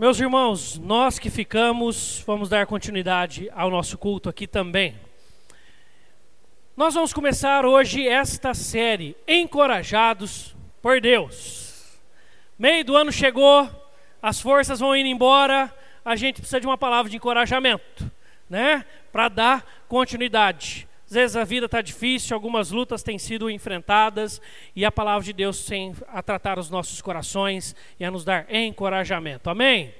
Meus irmãos, nós que ficamos, vamos dar continuidade ao nosso culto aqui também. Nós vamos começar hoje esta série, Encorajados por Deus. Meio do ano chegou, as forças vão indo embora, a gente precisa de uma palavra de encorajamento, né? Para dar continuidade. Às vezes a vida está difícil, algumas lutas têm sido enfrentadas e a palavra de Deus tem a tratar os nossos corações e a nos dar encorajamento. Amém?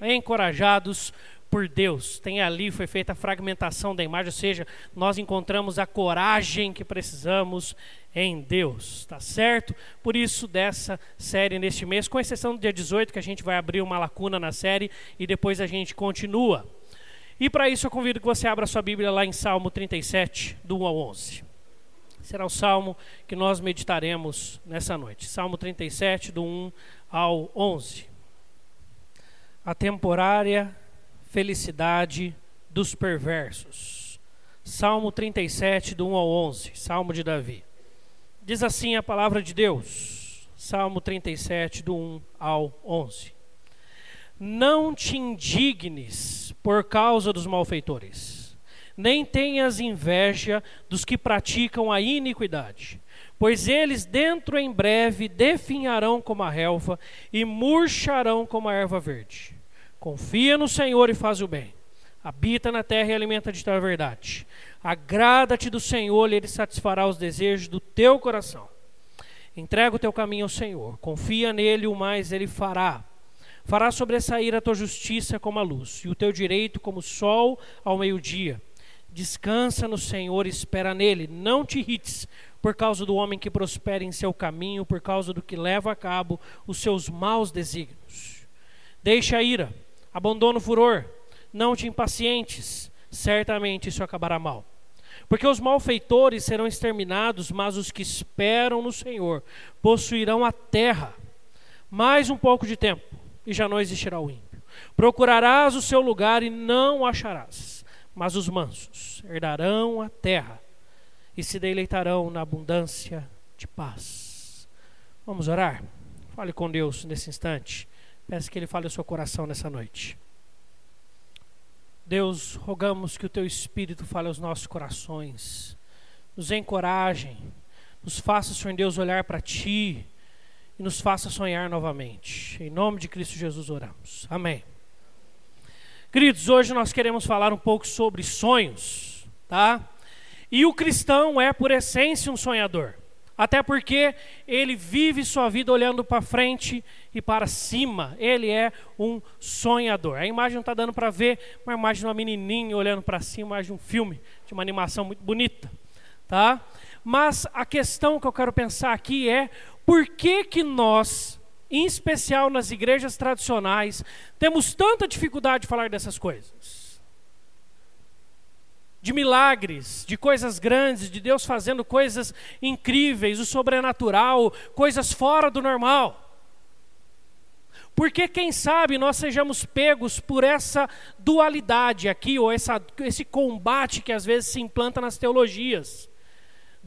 Encorajados por Deus. Tem ali, foi feita a fragmentação da imagem, ou seja, nós encontramos a coragem que precisamos em Deus, tá certo? Por isso, dessa série neste mês, com exceção do dia 18, que a gente vai abrir uma lacuna na série e depois a gente continua. E para isso eu convido que você abra sua Bíblia lá em Salmo 37, do 1 ao 11. Será o salmo que nós meditaremos nessa noite. Salmo 37, do 1 ao 11. A temporária felicidade dos perversos. Salmo 37, do 1 ao 11. Salmo de Davi. Diz assim a palavra de Deus. Salmo 37, do 1 ao 11. Não te indignes por causa dos malfeitores, nem tenhas inveja dos que praticam a iniquidade, pois eles dentro em breve definharão como a relva e murcharão como a erva verde. Confia no Senhor e faz o bem. Habita na terra e alimenta-te da verdade. Agrada-te do Senhor e ele satisfará os desejos do teu coração. Entrega o teu caminho ao Senhor, confia nele, o mais ele fará. Fará sobressair a tua justiça como a luz, e o teu direito como o sol ao meio-dia. Descansa no Senhor e espera nele. Não te irrites por causa do homem que prospera em seu caminho, por causa do que leva a cabo os seus maus desígnios. Deixa a ira, abandona o furor, não te impacientes, certamente isso acabará mal. Porque os malfeitores serão exterminados, mas os que esperam no Senhor possuirão a terra. Mais um pouco de tempo e já não existirá o ímpio. Procurarás o seu lugar e não o acharás, mas os mansos herdarão a terra e se deleitarão na abundância de paz. Vamos orar? Fale com Deus nesse instante. Peço que Ele fale ao seu coração nessa noite. Deus, rogamos que o Teu Espírito fale aos nossos corações, nos encorajem, nos faça, Senhor Deus, olhar para Ti e nos faça sonhar novamente. Em nome de Cristo Jesus oramos. Amém. Queridos, hoje nós queremos falar um pouco sobre sonhos, tá? E o cristão é, por essência, um sonhador. Até porque ele vive sua vida olhando para frente e para cima. Ele é um sonhador. A imagem não está dando para ver uma imagem de uma menininha olhando para cima, mais de um filme, de uma animação muito bonita. Tá? Mas a questão que eu quero pensar aqui é por que, que nós, em especial nas igrejas tradicionais, temos tanta dificuldade de falar dessas coisas? De milagres, de coisas grandes, de Deus fazendo coisas incríveis, o sobrenatural, coisas fora do normal. Porque, quem sabe, nós sejamos pegos por essa dualidade aqui, ou essa, esse combate que às vezes se implanta nas teologias.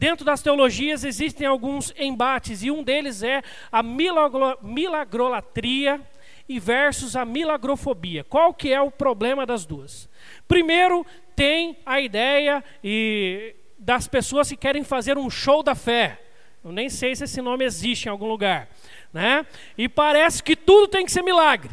Dentro das teologias existem alguns embates, e um deles é a milagro, milagrolatria e versus a milagrofobia. Qual que é o problema das duas? Primeiro, tem a ideia e das pessoas que querem fazer um show da fé. Eu nem sei se esse nome existe em algum lugar, né? E parece que tudo tem que ser milagre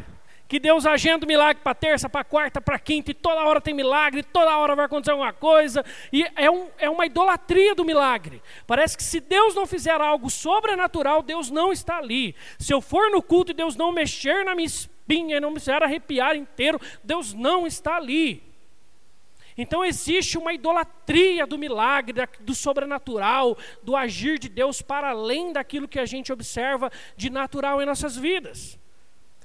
que Deus agenda o milagre para terça, para quarta, para quinta, e toda hora tem milagre, toda hora vai acontecer alguma coisa, e é, um, é uma idolatria do milagre. Parece que se Deus não fizer algo sobrenatural, Deus não está ali. Se eu for no culto e Deus não mexer na minha espinha e não me fizer arrepiar inteiro, Deus não está ali. Então existe uma idolatria do milagre, do sobrenatural, do agir de Deus para além daquilo que a gente observa de natural em nossas vidas.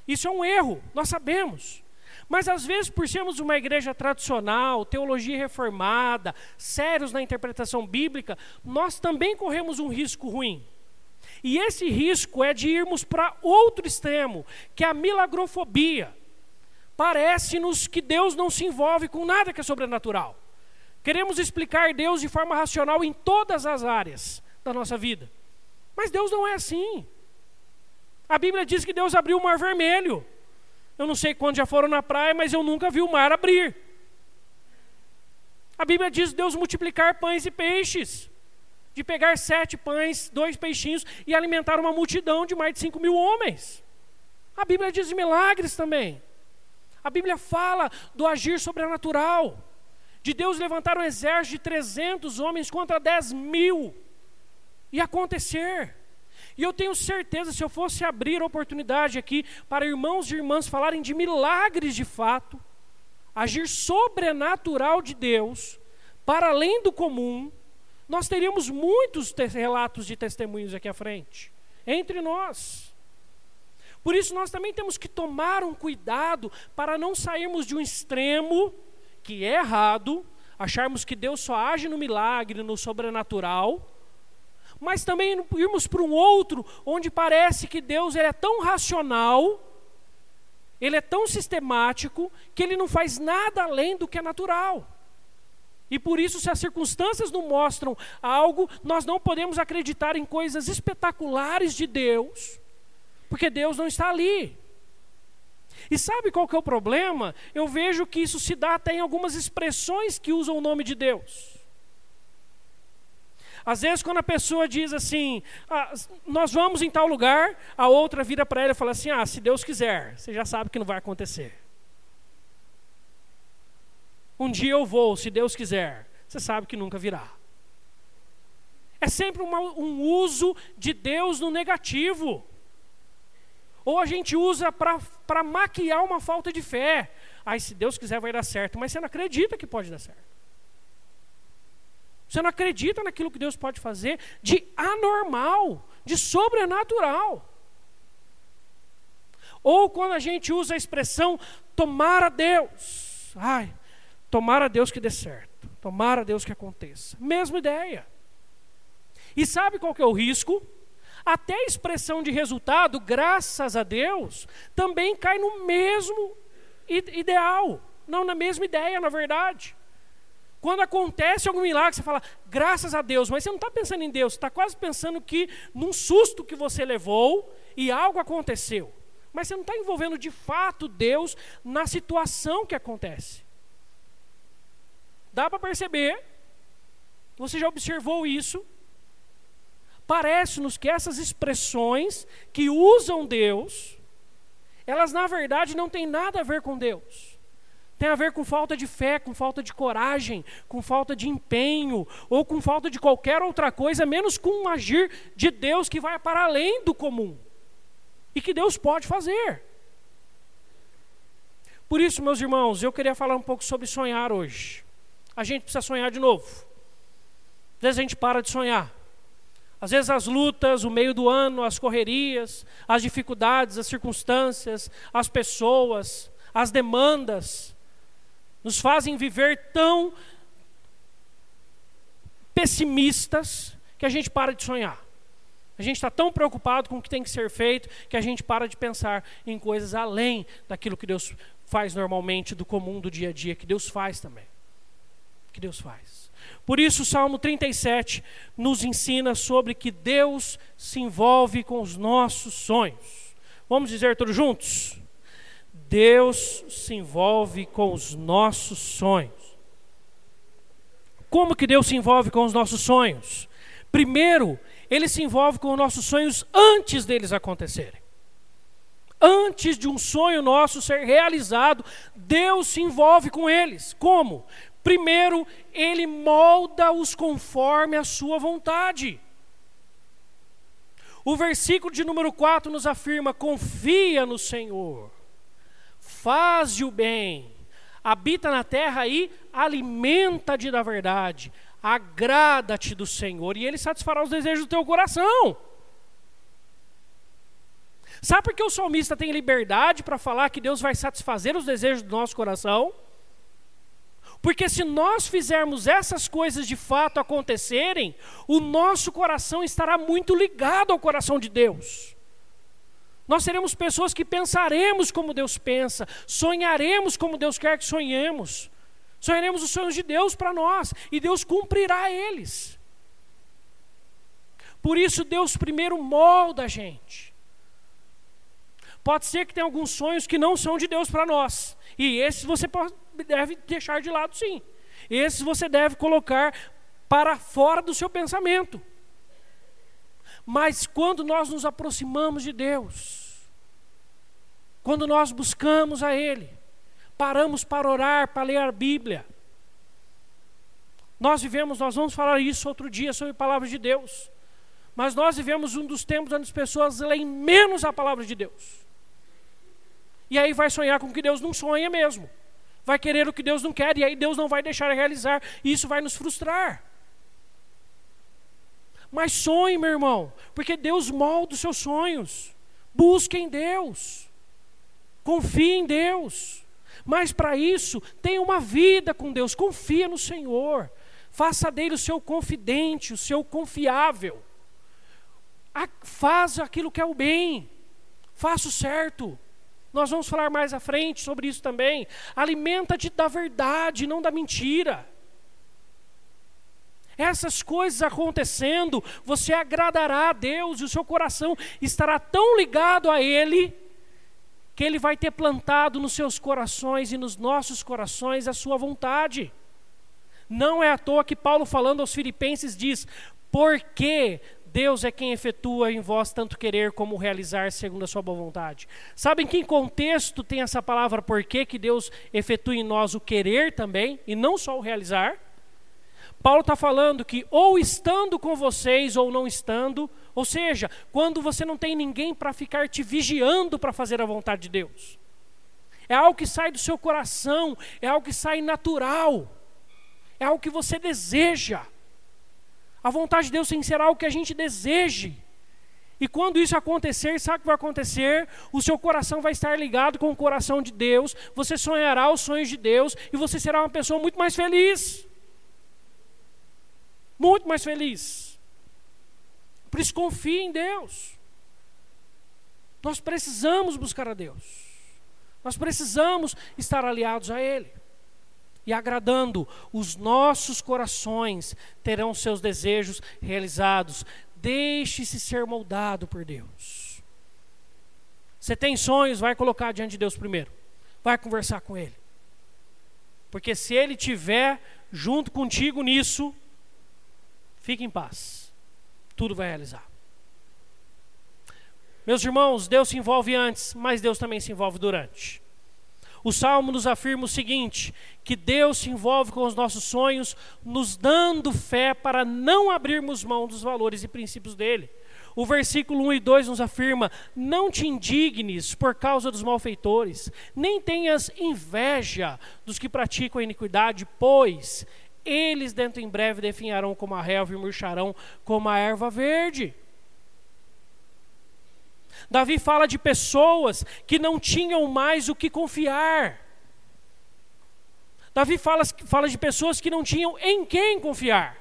Isso é um erro, nós sabemos. Mas às vezes, por sermos uma igreja tradicional, teologia reformada, sérios na interpretação bíblica, nós também corremos um risco ruim. E esse risco é de irmos para outro extremo, que é a milagrofobia. Parece-nos que Deus não se envolve com nada que é sobrenatural. Queremos explicar Deus de forma racional em todas as áreas da nossa vida. Mas Deus não é assim. A Bíblia diz que Deus abriu o mar vermelho. Eu não sei quando já foram na praia, mas eu nunca vi o mar abrir. A Bíblia diz Deus multiplicar pães e peixes. De pegar sete pães, dois peixinhos e alimentar uma multidão de mais de cinco mil homens. A Bíblia diz milagres também. A Bíblia fala do agir sobrenatural. De Deus levantar um exército de 300 homens contra 10 mil. E acontecer. E eu tenho certeza, se eu fosse abrir a oportunidade aqui para irmãos e irmãs falarem de milagres de fato, agir sobrenatural de Deus, para além do comum, nós teríamos muitos relatos de testemunhos aqui à frente, entre nós. Por isso, nós também temos que tomar um cuidado para não sairmos de um extremo, que é errado, acharmos que Deus só age no milagre, no sobrenatural, mas também irmos para um outro, onde parece que Deus ele é tão racional, ele é tão sistemático, que ele não faz nada além do que é natural. E por isso, se as circunstâncias não mostram algo, nós não podemos acreditar em coisas espetaculares de Deus, porque Deus não está ali. E sabe qual que é o problema? Eu vejo que isso se dá até em algumas expressões que usam o nome de Deus. Às vezes, quando a pessoa diz assim, ah, nós vamos em tal lugar, a outra vira para ela e fala assim: ah, se Deus quiser, você já sabe que não vai acontecer. Um dia eu vou, se Deus quiser, você sabe que nunca virá. É sempre uma, um uso de Deus no negativo. Ou a gente usa para maquiar uma falta de fé. Aí, se Deus quiser, vai dar certo. Mas você não acredita que pode dar certo. Você não acredita naquilo que Deus pode fazer de anormal, de sobrenatural. Ou quando a gente usa a expressão tomar a Deus. Ai, tomar a Deus que dê certo. Tomar a Deus que aconteça. Mesma ideia. E sabe qual que é o risco? Até a expressão de resultado, graças a Deus, também cai no mesmo ideal, não na mesma ideia, na verdade. Quando acontece algum milagre, você fala, graças a Deus, mas você não está pensando em Deus, está quase pensando que num susto que você levou e algo aconteceu. Mas você não está envolvendo de fato Deus na situação que acontece. Dá para perceber, você já observou isso. Parece-nos que essas expressões que usam Deus, elas na verdade não têm nada a ver com Deus. Tem a ver com falta de fé, com falta de coragem, com falta de empenho, ou com falta de qualquer outra coisa, menos com um agir de Deus que vai para além do comum. E que Deus pode fazer. Por isso, meus irmãos, eu queria falar um pouco sobre sonhar hoje. A gente precisa sonhar de novo. Às vezes a gente para de sonhar. Às vezes as lutas, o meio do ano, as correrias, as dificuldades, as circunstâncias, as pessoas, as demandas, nos fazem viver tão pessimistas que a gente para de sonhar. A gente está tão preocupado com o que tem que ser feito que a gente para de pensar em coisas além daquilo que Deus faz normalmente, do comum do dia a dia, que Deus faz também. Que Deus faz. Por isso, o Salmo 37 nos ensina sobre que Deus se envolve com os nossos sonhos. Vamos dizer todos juntos? Deus se envolve com os nossos sonhos. Como que Deus se envolve com os nossos sonhos? Primeiro, Ele se envolve com os nossos sonhos antes deles acontecerem. Antes de um sonho nosso ser realizado, Deus se envolve com eles. Como? Primeiro, Ele molda-os conforme a Sua vontade. O versículo de número 4 nos afirma: confia no Senhor faz o bem, habita na terra e alimenta-te da verdade, agrada-te do Senhor, e Ele satisfará os desejos do teu coração. Sabe por que o salmista tem liberdade para falar que Deus vai satisfazer os desejos do nosso coração? Porque se nós fizermos essas coisas de fato acontecerem, o nosso coração estará muito ligado ao coração de Deus. Nós seremos pessoas que pensaremos como Deus pensa, sonharemos como Deus quer que sonhemos, sonharemos os sonhos de Deus para nós e Deus cumprirá eles. Por isso, Deus primeiro molda a gente, Pode ser que tenha alguns sonhos que não são de Deus para nós. E esses você pode, deve deixar de lado, sim. Esses você deve colocar para fora do seu pensamento. Mas quando nós nos aproximamos de Deus, quando nós buscamos a Ele, paramos para orar, para ler a Bíblia, nós vivemos, nós vamos falar isso outro dia sobre a palavra de Deus, mas nós vivemos um dos tempos onde as pessoas leem menos a palavra de Deus. E aí vai sonhar com o que Deus não sonha mesmo. Vai querer o que Deus não quer, e aí Deus não vai deixar realizar, e isso vai nos frustrar. Mas sonhe, meu irmão, porque Deus molda os seus sonhos. Busque em Deus. Confie em Deus. Mas para isso, tenha uma vida com Deus. Confia no Senhor. Faça dele o seu confidente, o seu confiável. Faz aquilo que é o bem. Faça o certo. Nós vamos falar mais à frente sobre isso também. Alimenta-te da verdade, não da mentira. Essas coisas acontecendo, você agradará a Deus e o seu coração estará tão ligado a Ele, que Ele vai ter plantado nos seus corações e nos nossos corações a sua vontade. Não é à toa que Paulo, falando aos Filipenses, diz: Porque Deus é quem efetua em vós tanto querer como realizar segundo a sua boa vontade. Sabem que contexto tem essa palavra porque que Deus efetua em nós o querer também, e não só o realizar? Paulo está falando que ou estando com vocês ou não estando, ou seja, quando você não tem ninguém para ficar te vigiando para fazer a vontade de Deus. É algo que sai do seu coração, é algo que sai natural, é algo que você deseja. A vontade de Deus tem que ser algo que a gente deseje. E quando isso acontecer, sabe o que vai acontecer? O seu coração vai estar ligado com o coração de Deus, você sonhará os sonhos de Deus e você será uma pessoa muito mais feliz muito mais feliz. Por isso, confie em Deus. Nós precisamos buscar a Deus. Nós precisamos estar aliados a Ele. E agradando, os nossos corações terão seus desejos realizados. Deixe-se ser moldado por Deus. Você tem sonhos, vai colocar diante de Deus primeiro. Vai conversar com Ele. Porque se Ele tiver junto contigo nisso, Fique em paz. Tudo vai realizar. Meus irmãos, Deus se envolve antes, mas Deus também se envolve durante. O Salmo nos afirma o seguinte: que Deus se envolve com os nossos sonhos, nos dando fé para não abrirmos mão dos valores e princípios dele. O versículo 1 e 2 nos afirma: Não te indignes por causa dos malfeitores, nem tenhas inveja dos que praticam a iniquidade, pois eles dentro em breve definharão como a relva e murcharão como a erva verde. Davi fala de pessoas que não tinham mais o que confiar. Davi fala, fala de pessoas que não tinham em quem confiar.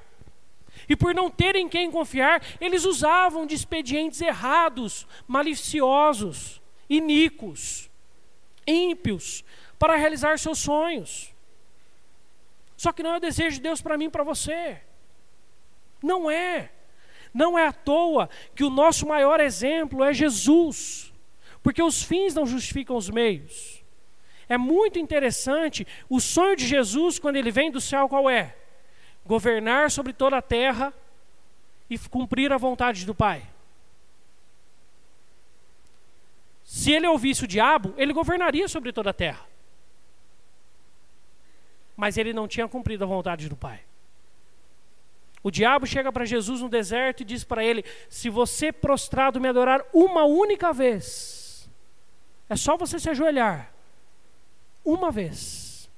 E por não terem quem confiar, eles usavam de expedientes errados, maliciosos, iníquos, ímpios, para realizar seus sonhos. Só que não é o desejo de Deus para mim e para você. Não é. Não é à toa que o nosso maior exemplo é Jesus. Porque os fins não justificam os meios. É muito interessante o sonho de Jesus quando ele vem do céu qual é? Governar sobre toda a terra e cumprir a vontade do Pai. Se ele ouvisse o diabo, ele governaria sobre toda a terra mas ele não tinha cumprido a vontade do Pai. O diabo chega para Jesus no deserto e diz para ele: Se você prostrado me adorar uma única vez, é só você se ajoelhar, uma vez,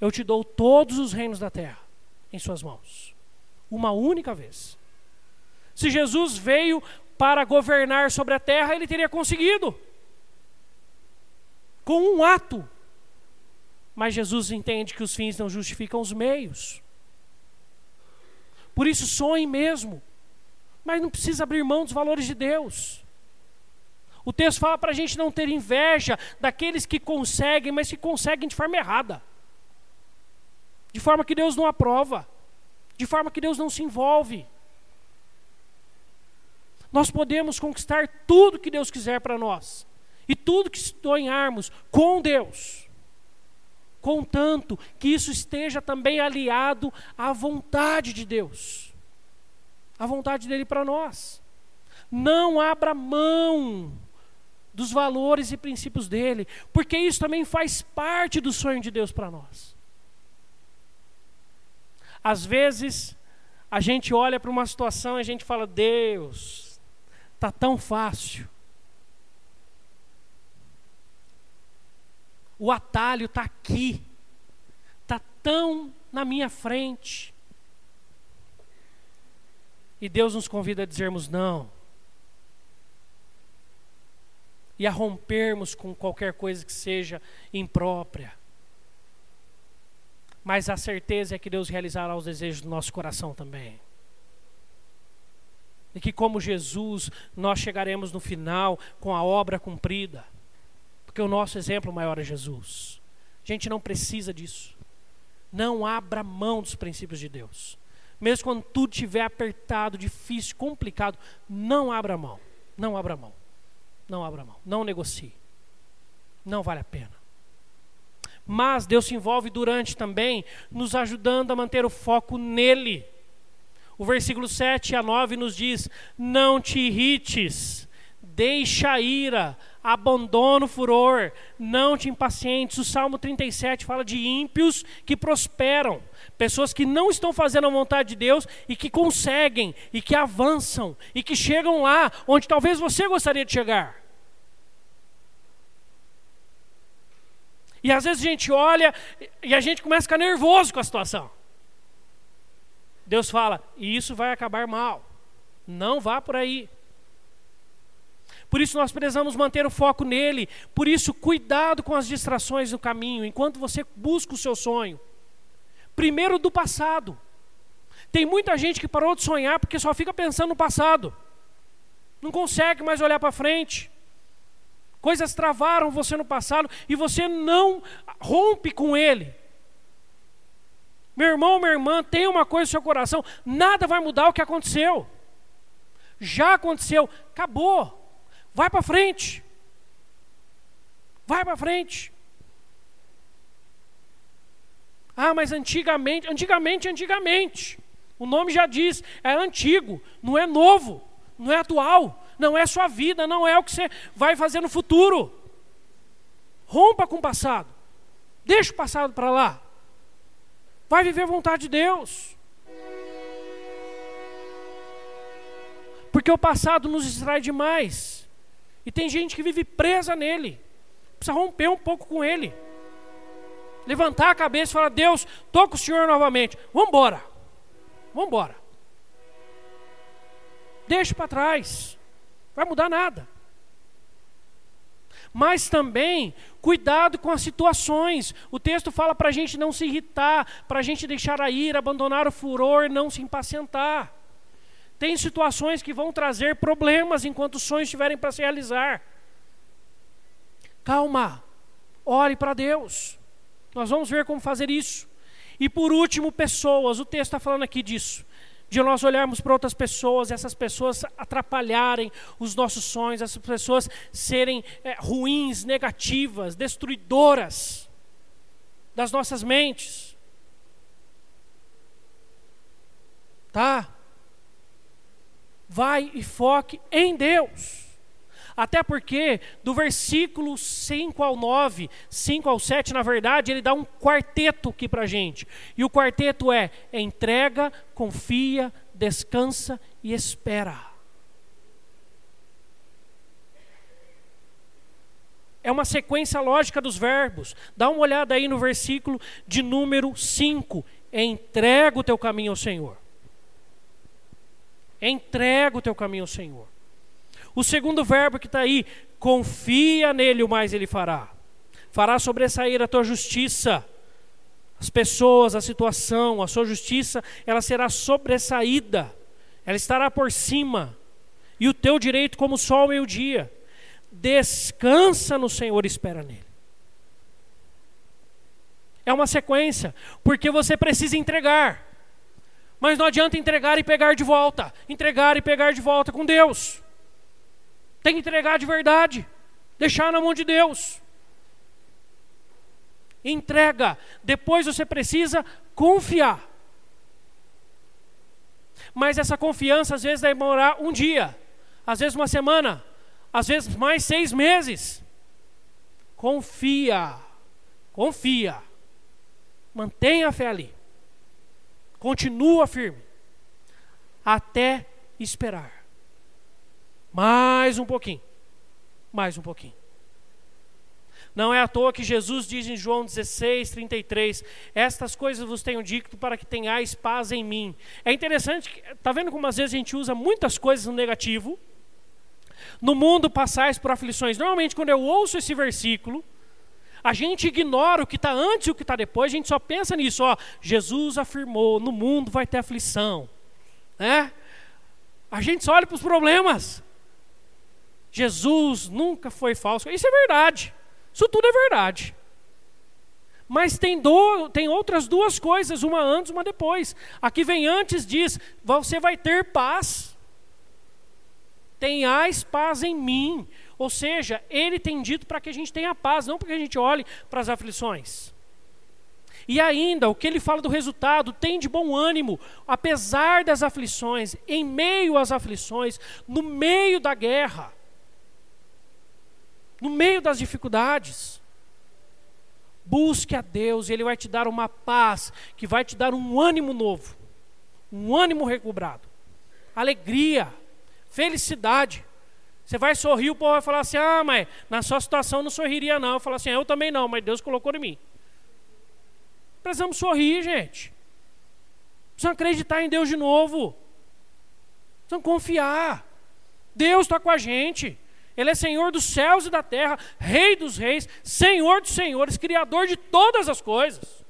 eu te dou todos os reinos da terra em suas mãos. Uma única vez. Se Jesus veio para governar sobre a terra, ele teria conseguido. Com um ato mas Jesus entende que os fins não justificam os meios. Por isso, sonhe mesmo. Mas não precisa abrir mão dos valores de Deus. O texto fala para a gente não ter inveja daqueles que conseguem, mas que conseguem de forma errada. De forma que Deus não aprova. De forma que Deus não se envolve. Nós podemos conquistar tudo que Deus quiser para nós. E tudo que sonharmos com Deus, contanto que isso esteja também aliado à vontade de Deus, à vontade dele para nós. Não abra mão dos valores e princípios dele, porque isso também faz parte do sonho de Deus para nós. Às vezes, a gente olha para uma situação e a gente fala: Deus, tá tão fácil. O atalho está aqui, está tão na minha frente. E Deus nos convida a dizermos não. E a rompermos com qualquer coisa que seja imprópria. Mas a certeza é que Deus realizará os desejos do nosso coração também. E que, como Jesus, nós chegaremos no final com a obra cumprida. Porque o nosso exemplo maior é Jesus. A gente não precisa disso. Não abra mão dos princípios de Deus. Mesmo quando tudo estiver apertado, difícil, complicado, não abra mão. Não abra mão. Não abra mão. Não negocie. Não vale a pena. Mas Deus se envolve durante também, nos ajudando a manter o foco nele. O versículo 7 a 9 nos diz: Não te irrites, deixa a ira, abandona o furor, não te impacientes. O Salmo 37 fala de ímpios que prosperam, pessoas que não estão fazendo a vontade de Deus e que conseguem, e que avançam, e que chegam lá onde talvez você gostaria de chegar. E às vezes a gente olha e a gente começa a ficar nervoso com a situação. Deus fala, e isso vai acabar mal. Não vá por aí. Por isso nós precisamos manter o foco nele. Por isso, cuidado com as distrações no caminho, enquanto você busca o seu sonho. Primeiro do passado. Tem muita gente que parou de sonhar porque só fica pensando no passado. Não consegue mais olhar para frente. Coisas travaram você no passado e você não rompe com ele. Meu irmão, minha irmã, tem uma coisa no seu coração: nada vai mudar o que aconteceu. Já aconteceu, acabou. Vai para frente. Vai para frente. Ah, mas antigamente, antigamente, antigamente. O nome já diz, é antigo, não é novo, não é atual, não é sua vida, não é o que você vai fazer no futuro. Rompa com o passado. Deixa o passado para lá. Vai viver a vontade de Deus. Porque o passado nos distrai demais. E tem gente que vive presa nele. Precisa romper um pouco com ele. Levantar a cabeça e falar: Deus, estou com o Senhor novamente. Vamos embora. Vamos embora. Deixa para trás. Vai mudar nada. Mas também, cuidado com as situações. O texto fala para a gente não se irritar, para a gente deixar a ira, abandonar o furor, não se impacientar. Tem situações que vão trazer problemas enquanto os sonhos estiverem para se realizar. Calma, ore para Deus. Nós vamos ver como fazer isso. E por último, pessoas. O texto está falando aqui disso. De nós olharmos para outras pessoas, essas pessoas atrapalharem os nossos sonhos, essas pessoas serem é, ruins, negativas, destruidoras das nossas mentes. Tá? Vai e foque em Deus. Até porque, do versículo 5 ao 9, 5 ao 7, na verdade, ele dá um quarteto aqui para a gente. E o quarteto é: entrega, confia, descansa e espera. É uma sequência lógica dos verbos. Dá uma olhada aí no versículo de número 5. Entrega o teu caminho ao Senhor. Entrega o teu caminho ao Senhor. O segundo verbo que está aí, confia nele, o mais ele fará. Fará sobressair a tua justiça. As pessoas, a situação, a sua justiça, ela será sobressaída. Ela estará por cima. E o teu direito como o sol meio-dia. Descansa no Senhor e espera nele. É uma sequência, porque você precisa entregar. Mas não adianta entregar e pegar de volta. Entregar e pegar de volta com Deus. Tem que entregar de verdade. deixar na mão de Deus. Entrega. Depois você precisa confiar. Mas essa confiança às vezes vai demorar um dia, às vezes uma semana, às vezes mais seis meses. Confia, confia, mantenha a fé ali, continua firme, até esperar. Mais um pouquinho, mais um pouquinho. Não é à toa que Jesus diz em João 16, 33: Estas coisas vos tenho dito para que tenhais paz em mim. É interessante, está vendo como às vezes a gente usa muitas coisas no negativo? No mundo passais por aflições. Normalmente, quando eu ouço esse versículo, a gente ignora o que está antes e o que está depois, a gente só pensa nisso, ó, Jesus afirmou, no mundo vai ter aflição. Né? A gente só olha para os problemas. Jesus nunca foi falso. Isso é verdade. Isso tudo é verdade. Mas tem, do, tem outras duas coisas, uma antes, uma depois. Aqui vem antes, diz: você vai ter paz. Tenhais paz em mim. Ou seja, ele tem dito para que a gente tenha paz, não para que a gente olhe para as aflições. E ainda, o que ele fala do resultado, tem de bom ânimo, apesar das aflições, em meio às aflições, no meio da guerra no meio das dificuldades. Busque a Deus e Ele vai te dar uma paz, que vai te dar um ânimo novo, um ânimo recobrado, alegria, felicidade. Você vai sorrir, o povo vai falar assim: ah, mas na sua situação não sorriria, não. Eu falo assim: eu também não, mas Deus colocou em mim. Precisamos sorrir, gente. Precisamos acreditar em Deus de novo. Precisamos confiar. Deus está com a gente. Ele é Senhor dos céus e da terra, Rei dos reis, Senhor dos senhores, Criador de todas as coisas.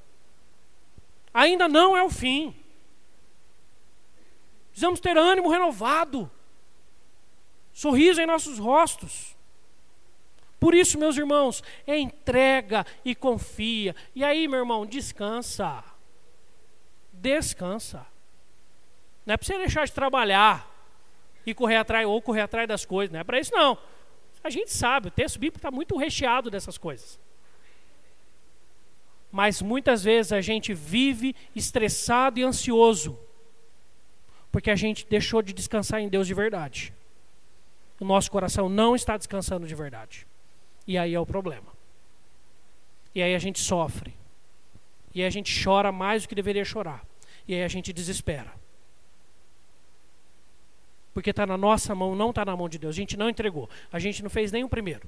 Ainda não é o fim. Precisamos ter ânimo renovado, sorriso em nossos rostos. Por isso, meus irmãos, entrega e confia. E aí, meu irmão, descansa. Descansa. Não é para você deixar de trabalhar e correr atrás ou correr atrás das coisas, não é para isso não. A gente sabe, o texto bíblico está muito recheado dessas coisas. Mas muitas vezes a gente vive estressado e ansioso, porque a gente deixou de descansar em Deus de verdade. O nosso coração não está descansando de verdade. E aí é o problema. E aí a gente sofre. E aí a gente chora mais do que deveria chorar. E aí a gente desespera. Porque está na nossa mão, não está na mão de Deus. A gente não entregou. A gente não fez nem o primeiro.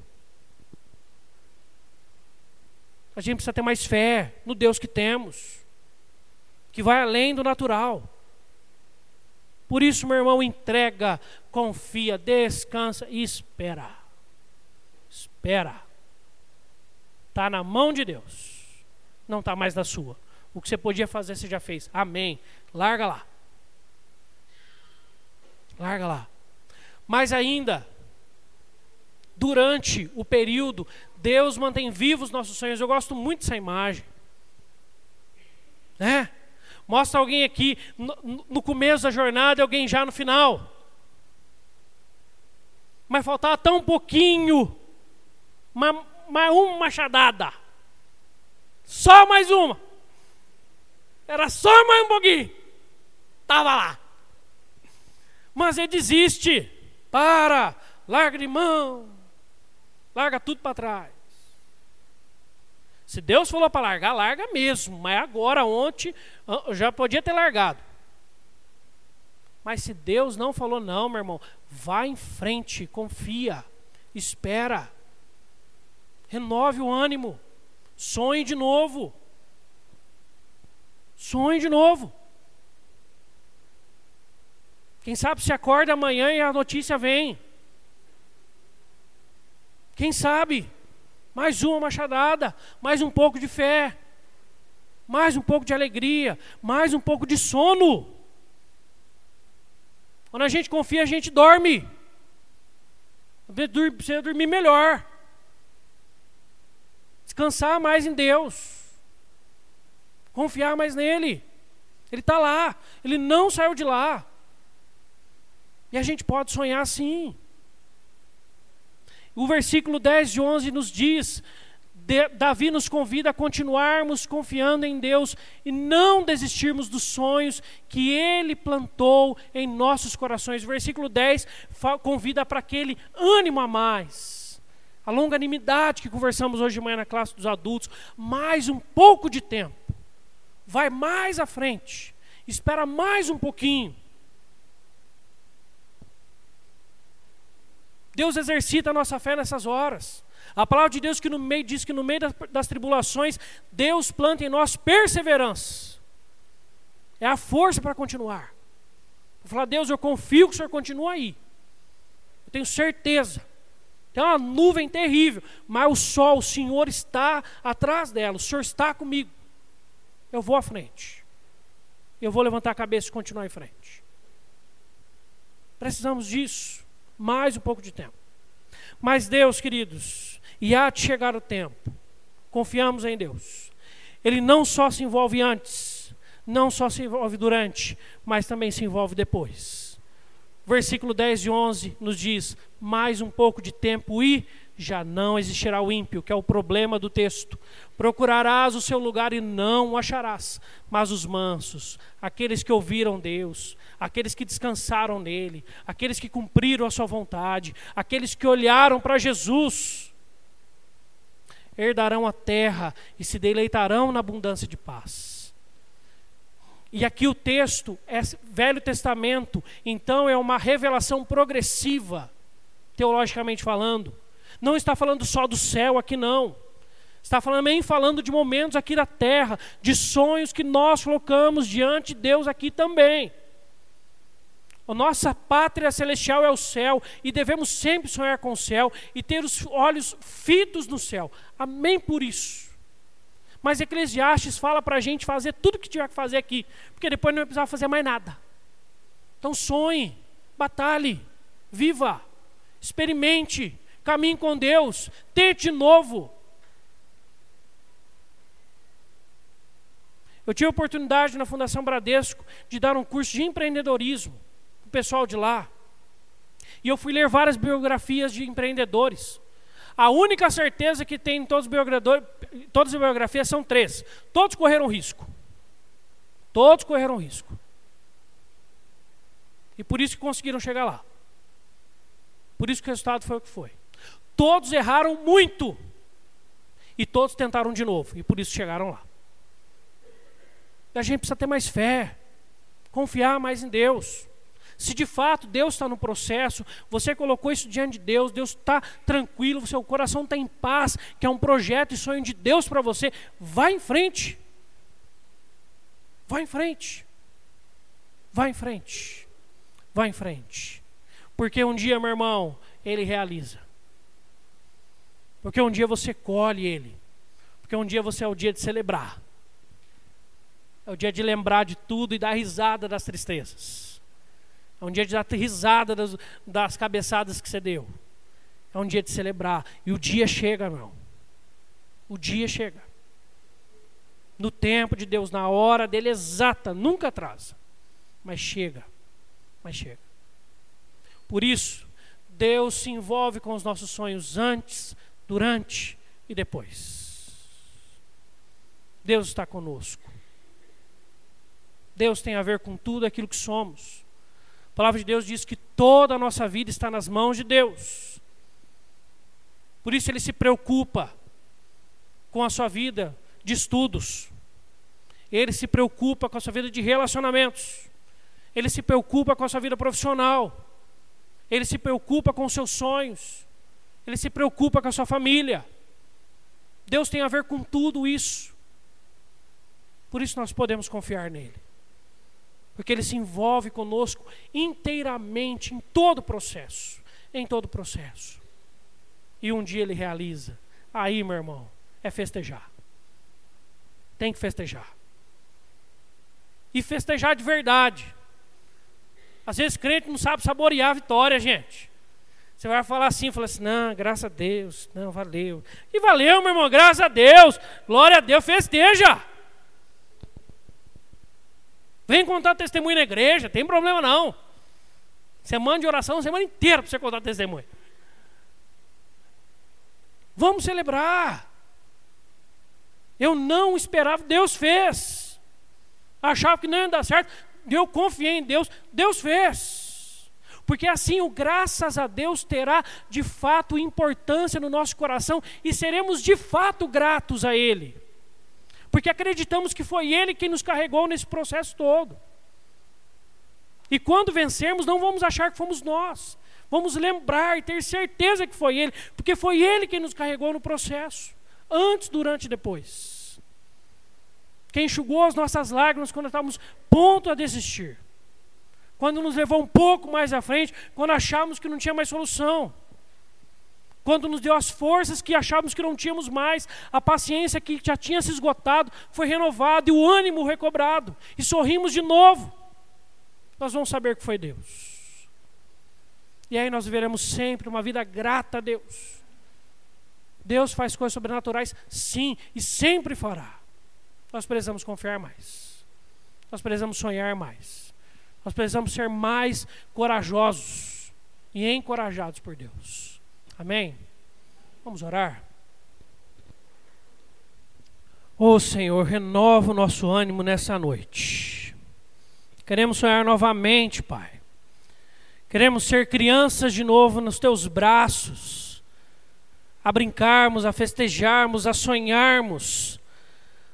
A gente precisa ter mais fé no Deus que temos, que vai além do natural. Por isso, meu irmão, entrega, confia, descansa e espera. Espera. Está na mão de Deus, não está mais na sua. O que você podia fazer, você já fez. Amém. Larga lá. Larga lá. Mas ainda, durante o período, Deus mantém vivos nossos sonhos. Eu gosto muito dessa imagem. Né? Mostra alguém aqui no, no começo da jornada e alguém já no final. Mas faltava tão pouquinho. Mais uma machadada. Só mais uma. Era só mais um pouquinho. Estava lá. Mas ele desiste. Para, larga de mão. Larga tudo para trás. Se Deus falou para largar, larga mesmo. Mas agora, ontem, já podia ter largado. Mas se Deus não falou, não, meu irmão, vá em frente, confia, espera, renove o ânimo, sonhe de novo. Sonhe de novo. Quem sabe se acorda amanhã e a notícia vem. Quem sabe? Mais uma machadada, mais um pouco de fé, mais um pouco de alegria, mais um pouco de sono. Quando a gente confia, a gente dorme. Precisa dormir melhor. Descansar mais em Deus. Confiar mais nele. Ele está lá. Ele não saiu de lá. E a gente pode sonhar sim. O versículo 10 e 11 nos diz: Davi nos convida a continuarmos confiando em Deus e não desistirmos dos sonhos que Ele plantou em nossos corações. O versículo 10 convida para aquele ânimo a mais, a longanimidade que conversamos hoje de manhã na classe dos adultos, mais um pouco de tempo, vai mais à frente, espera mais um pouquinho. Deus exercita a nossa fé nessas horas. A palavra de Deus que no meio diz que no meio das, das tribulações Deus planta em nós perseverança. É a força para continuar. Vou falar, Deus, eu confio que o Senhor continua aí. Eu tenho certeza. Tem uma nuvem terrível, mas o sol, o Senhor está atrás dela, o Senhor está comigo. Eu vou à frente. Eu vou levantar a cabeça e continuar em frente. Precisamos disso. Mais um pouco de tempo. Mas Deus, queridos, e há de chegar o tempo. Confiamos em Deus. Ele não só se envolve antes, não só se envolve durante, mas também se envolve depois. Versículo 10 e 11 nos diz: mais um pouco de tempo e já não existirá o ímpio, que é o problema do texto. Procurarás o seu lugar e não o acharás, mas os mansos, aqueles que ouviram Deus, aqueles que descansaram nele, aqueles que cumpriram a sua vontade, aqueles que olharam para Jesus, herdarão a terra e se deleitarão na abundância de paz. E aqui o texto é Velho Testamento, então é uma revelação progressiva, teologicamente falando. Não está falando só do céu aqui, não. Está falando, também falando de momentos aqui da terra, de sonhos que nós colocamos diante de Deus aqui também. A nossa pátria celestial é o céu e devemos sempre sonhar com o céu e ter os olhos fitos no céu. Amém por isso. Mas Eclesiastes fala para a gente fazer tudo o que tiver que fazer aqui, porque depois não vai precisar fazer mais nada. Então sonhe, batalhe, viva, experimente, caminhe com Deus, tente novo. Eu tive a oportunidade na Fundação Bradesco de dar um curso de empreendedorismo pessoal de lá. E eu fui ler várias biografias de empreendedores. A única certeza que tem em todos os todas as biografias são três. Todos correram risco. Todos correram risco. E por isso que conseguiram chegar lá. Por isso que o resultado foi o que foi. Todos erraram muito. E todos tentaram de novo. E por isso chegaram lá. A gente precisa ter mais fé. Confiar mais em Deus. Se de fato Deus está no processo, você colocou isso diante de Deus, Deus está tranquilo, seu coração está em paz, que é um projeto e sonho de Deus para você, vá em frente. Vá em frente. Vá em frente. Vá em frente. Porque um dia, meu irmão, ele realiza. Porque um dia você colhe ele. Porque um dia você é o dia de celebrar. É o dia de lembrar de tudo e dar risada das tristezas. É um dia de dar risada das, das cabeçadas que você deu. É um dia de celebrar. E o dia chega, meu. O dia chega. No tempo de Deus, na hora dele exata, nunca atrasa. Mas chega. Mas chega. Por isso, Deus se envolve com os nossos sonhos antes, durante e depois. Deus está conosco. Deus tem a ver com tudo aquilo que somos. A palavra de Deus diz que toda a nossa vida está nas mãos de Deus. Por isso ele se preocupa com a sua vida de estudos. Ele se preocupa com a sua vida de relacionamentos. Ele se preocupa com a sua vida profissional. Ele se preocupa com os seus sonhos. Ele se preocupa com a sua família. Deus tem a ver com tudo isso. Por isso nós podemos confiar nele porque ele se envolve conosco inteiramente em todo o processo, em todo o processo. E um dia ele realiza. Aí, meu irmão, é festejar. Tem que festejar. E festejar de verdade. Às vezes crente não sabe saborear a vitória, gente. Você vai falar assim, fala assim, não, graças a Deus, não, valeu. E valeu, meu irmão, graças a Deus, glória a Deus, festeja. Vem contar testemunho na igreja, tem problema não. Semana de oração, semana inteira para você contar testemunho. Vamos celebrar. Eu não esperava, Deus fez. Achava que não ia dar certo, eu confiei em Deus, Deus fez. Porque assim o graças a Deus terá de fato importância no nosso coração e seremos de fato gratos a Ele. Porque acreditamos que foi Ele quem nos carregou nesse processo todo. E quando vencermos, não vamos achar que fomos nós. Vamos lembrar e ter certeza que foi Ele, porque foi Ele quem nos carregou no processo, antes, durante e depois. Quem enxugou as nossas lágrimas quando estávamos ponto a desistir. Quando nos levou um pouco mais à frente, quando achávamos que não tinha mais solução. Quando nos deu as forças que achávamos que não tínhamos mais, a paciência que já tinha se esgotado foi renovada e o ânimo recobrado. E sorrimos de novo. Nós vamos saber que foi Deus. E aí nós viveremos sempre uma vida grata a Deus. Deus faz coisas sobrenaturais, sim, e sempre fará. Nós precisamos confiar mais. Nós precisamos sonhar mais. Nós precisamos ser mais corajosos e encorajados por Deus. Amém? Vamos orar? Ô oh, Senhor, renova o nosso ânimo nessa noite. Queremos sonhar novamente, Pai. Queremos ser crianças de novo nos teus braços, a brincarmos, a festejarmos, a sonharmos,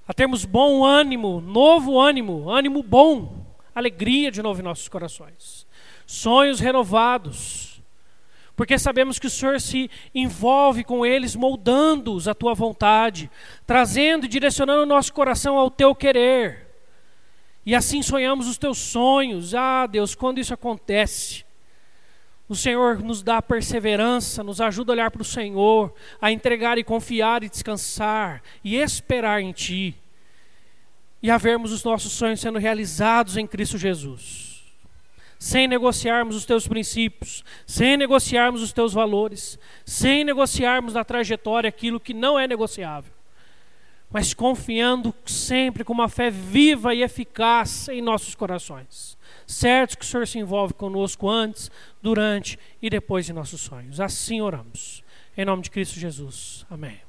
a termos bom ânimo, novo ânimo, ânimo bom, alegria de novo em nossos corações, sonhos renovados, porque sabemos que o Senhor se envolve com eles, moldando-os à tua vontade, trazendo e direcionando o nosso coração ao teu querer. E assim sonhamos os teus sonhos. Ah, Deus, quando isso acontece, o Senhor nos dá perseverança, nos ajuda a olhar para o Senhor, a entregar e confiar e descansar e esperar em Ti. E a vermos os nossos sonhos sendo realizados em Cristo Jesus. Sem negociarmos os teus princípios, sem negociarmos os teus valores, sem negociarmos na trajetória aquilo que não é negociável, mas confiando sempre com uma fé viva e eficaz em nossos corações certos que o Senhor se envolve conosco antes, durante e depois de nossos sonhos. Assim oramos. Em nome de Cristo Jesus. Amém.